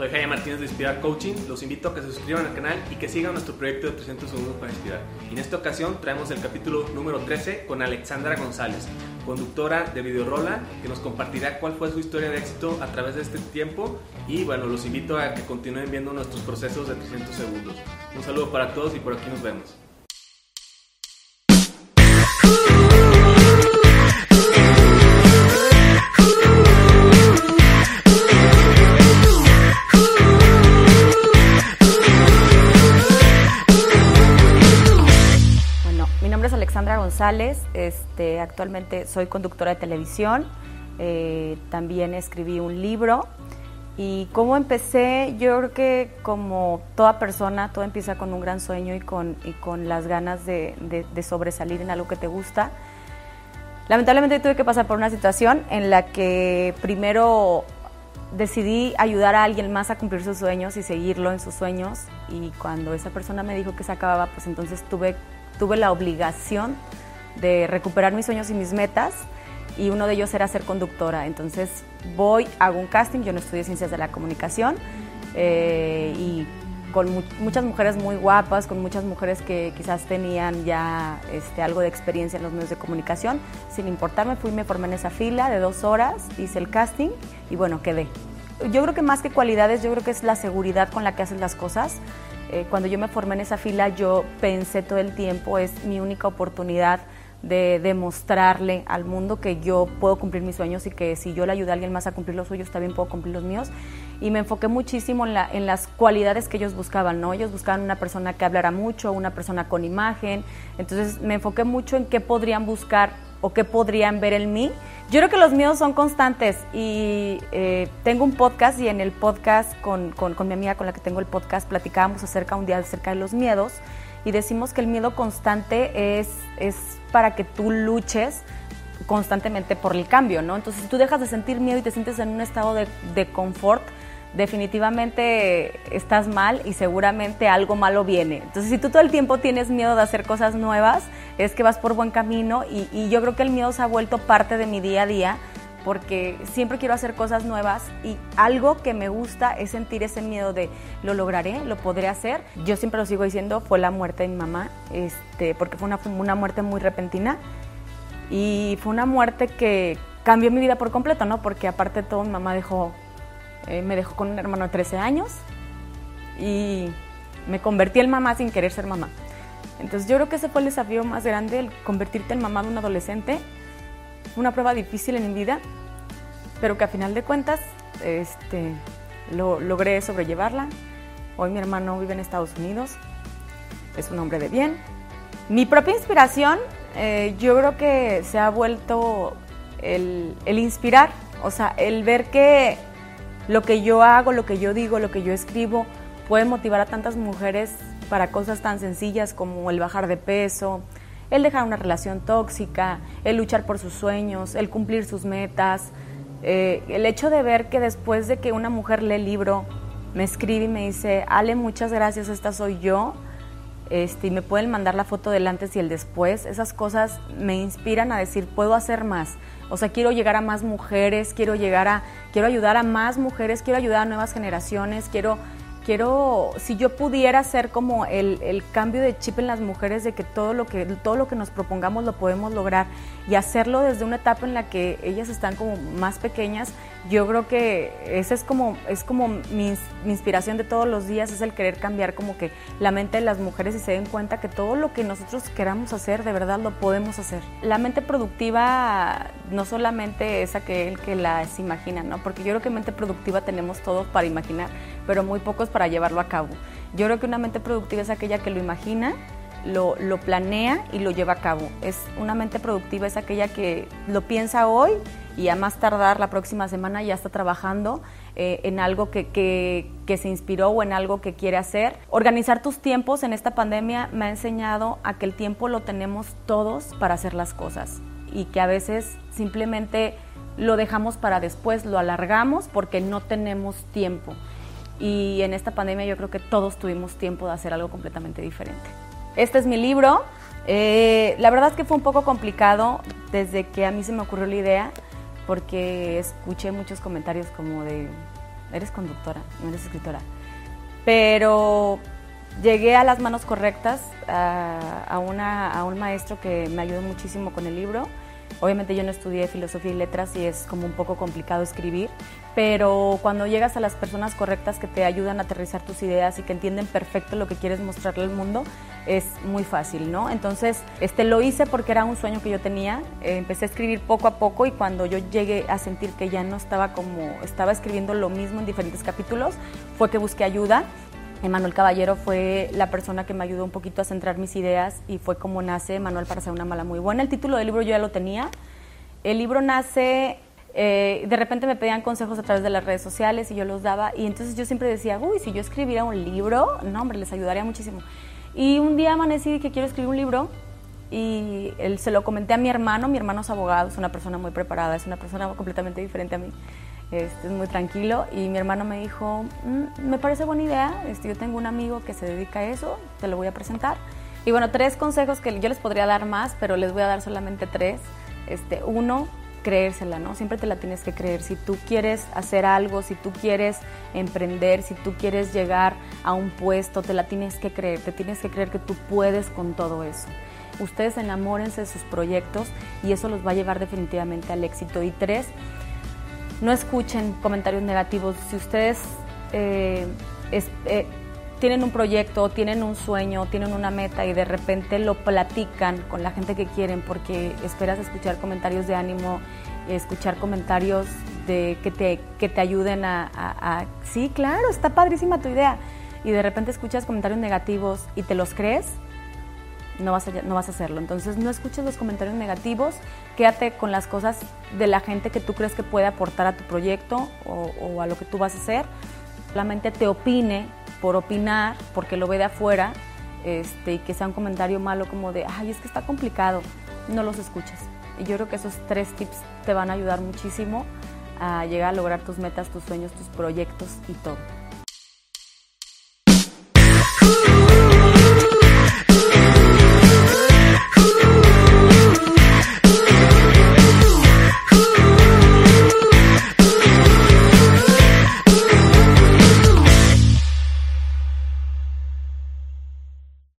Soy Jaime Martínez de Inspirar Coaching. Los invito a que se suscriban al canal y que sigan nuestro proyecto de 300 segundos para inspirar. Y en esta ocasión traemos el capítulo número 13 con Alexandra González, conductora de Videorola, que nos compartirá cuál fue su historia de éxito a través de este tiempo. Y bueno, los invito a que continúen viendo nuestros procesos de 300 segundos. Un saludo para todos y por aquí nos vemos. González, este, actualmente soy conductora de televisión, eh, también escribí un libro y cómo empecé, yo creo que como toda persona, todo empieza con un gran sueño y con, y con las ganas de, de, sobresalir en algo que te gusta. Lamentablemente tuve que pasar por una situación en la que primero decidí ayudar a alguien más a cumplir sus sueños y seguirlo en sus sueños y cuando esa persona me dijo que se acababa, pues entonces tuve, tuve la obligación de recuperar mis sueños y mis metas y uno de ellos era ser conductora. Entonces voy, hago un casting, yo no estudié ciencias de la comunicación eh, y con muchas mujeres muy guapas, con muchas mujeres que quizás tenían ya este, algo de experiencia en los medios de comunicación. Sin importarme, fui, me formé en esa fila de dos horas, hice el casting y bueno, quedé. Yo creo que más que cualidades, yo creo que es la seguridad con la que haces las cosas. Eh, cuando yo me formé en esa fila, yo pensé todo el tiempo, es mi única oportunidad de demostrarle al mundo que yo puedo cumplir mis sueños y que si yo le ayudo a alguien más a cumplir los suyos, también puedo cumplir los míos. Y me enfoqué muchísimo en, la, en las cualidades que ellos buscaban, ¿no? Ellos buscaban una persona que hablara mucho, una persona con imagen. Entonces me enfoqué mucho en qué podrían buscar o qué podrían ver en mí. Yo creo que los miedos son constantes y eh, tengo un podcast y en el podcast con, con, con mi amiga con la que tengo el podcast platicábamos acerca un día acerca de los miedos y decimos que el miedo constante es, es para que tú luches constantemente por el cambio, ¿no? Entonces, si tú dejas de sentir miedo y te sientes en un estado de, de confort, definitivamente estás mal y seguramente algo malo viene. Entonces, si tú todo el tiempo tienes miedo de hacer cosas nuevas, es que vas por buen camino y, y yo creo que el miedo se ha vuelto parte de mi día a día porque siempre quiero hacer cosas nuevas y algo que me gusta es sentir ese miedo de lo lograré, lo podré hacer. Yo siempre lo sigo diciendo, fue la muerte de mi mamá, este, porque fue una, una muerte muy repentina y fue una muerte que cambió mi vida por completo, ¿no? Porque aparte de todo, mi mamá dejó, eh, me dejó con un hermano de 13 años y me convertí en mamá sin querer ser mamá. Entonces yo creo que ese fue el desafío más grande, el convertirte en mamá de un adolescente una prueba difícil en mi vida, pero que a final de cuentas este, lo, logré sobrellevarla. Hoy mi hermano vive en Estados Unidos, es un hombre de bien. Mi propia inspiración, eh, yo creo que se ha vuelto el, el inspirar, o sea, el ver que lo que yo hago, lo que yo digo, lo que yo escribo, puede motivar a tantas mujeres para cosas tan sencillas como el bajar de peso, el dejar una relación tóxica, el luchar por sus sueños, el cumplir sus metas, eh, el hecho de ver que después de que una mujer lee el libro, me escribe y me dice, Ale, muchas gracias, esta soy yo, este, y me pueden mandar la foto del antes y el después, esas cosas me inspiran a decir, puedo hacer más. O sea, quiero llegar a más mujeres, quiero llegar a, quiero ayudar a más mujeres, quiero ayudar a nuevas generaciones, quiero quiero, si yo pudiera hacer como el, el, cambio de chip en las mujeres de que todo lo que todo lo que nos propongamos lo podemos lograr y hacerlo desde una etapa en la que ellas están como más pequeñas, yo creo que esa es como, es como mi, inspiración de todos los días, es el querer cambiar como que la mente de las mujeres y se den cuenta que todo lo que nosotros queramos hacer, de verdad lo podemos hacer. La mente productiva no solamente es aquel que las imagina, ¿no? Porque yo creo que mente productiva tenemos todos para imaginar, pero muy pocos para llevarlo a cabo. Yo creo que una mente productiva es aquella que lo imagina, lo, lo, planea y lo lleva a cabo. Es una mente productiva, es aquella que lo piensa hoy y a más tardar la próxima semana ya está trabajando eh, en algo que, que, que, se inspiró o en algo que quiere hacer. Organizar tus tiempos en esta pandemia me ha enseñado a que el tiempo lo tenemos todos para hacer las cosas y que a veces simplemente lo dejamos para después, lo alargamos porque no tenemos tiempo. Y en esta pandemia yo creo que todos tuvimos tiempo de hacer algo completamente diferente. Este es mi libro. Eh, la verdad es que fue un poco complicado desde que a mí se me ocurrió la idea, porque escuché muchos comentarios como de, eres conductora, no eres escritora. Pero llegué a las manos correctas, a, una, a un maestro que me ayudó muchísimo con el libro. Obviamente yo no estudié filosofía y letras y es como un poco complicado escribir, pero cuando llegas a las personas correctas que te ayudan a aterrizar tus ideas y que entienden perfecto lo que quieres mostrarle al mundo, es muy fácil, ¿no? Entonces, este, lo hice porque era un sueño que yo tenía, empecé a escribir poco a poco y cuando yo llegué a sentir que ya no estaba como, estaba escribiendo lo mismo en diferentes capítulos, fue que busqué ayuda Emanuel Caballero fue la persona que me ayudó un poquito a centrar mis ideas y fue como nace Manuel para ser una mala muy buena. El título del libro yo ya lo tenía. El libro nace, eh, de repente me pedían consejos a través de las redes sociales y yo los daba y entonces yo siempre decía, uy, si yo escribiera un libro, no, hombre, les ayudaría muchísimo. Y un día amanecí que quiero escribir un libro y él, se lo comenté a mi hermano, mi hermano es abogado, es una persona muy preparada, es una persona completamente diferente a mí. Este, es muy tranquilo y mi hermano me dijo, mm, me parece buena idea, este, yo tengo un amigo que se dedica a eso, te lo voy a presentar. Y bueno, tres consejos que yo les podría dar más, pero les voy a dar solamente tres. Este, uno, creérsela, ¿no? Siempre te la tienes que creer. Si tú quieres hacer algo, si tú quieres emprender, si tú quieres llegar a un puesto, te la tienes que creer, te tienes que creer que tú puedes con todo eso. Ustedes enamórense de sus proyectos y eso los va a llevar definitivamente al éxito. Y tres, no escuchen comentarios negativos. Si ustedes eh, eh, tienen un proyecto, tienen un sueño, tienen una meta y de repente lo platican con la gente que quieren porque esperas escuchar comentarios de ánimo, escuchar comentarios de que te, que te ayuden a, a, sí, claro, está padrísima tu idea. Y de repente escuchas comentarios negativos y te los crees, no vas, a, no vas a hacerlo. Entonces no escuches los comentarios negativos, quédate con las cosas de la gente que tú crees que puede aportar a tu proyecto o, a lo que tú vas a hacer. Solamente te opine por opinar, porque lo ve de afuera, este, y que sea un comentario malo como de, ay, es que está complicado, no los escuches. Y yo creo que esos tres tips te van a ayudar muchísimo a llegar a lograr tus metas, tus sueños, tus proyectos y todo.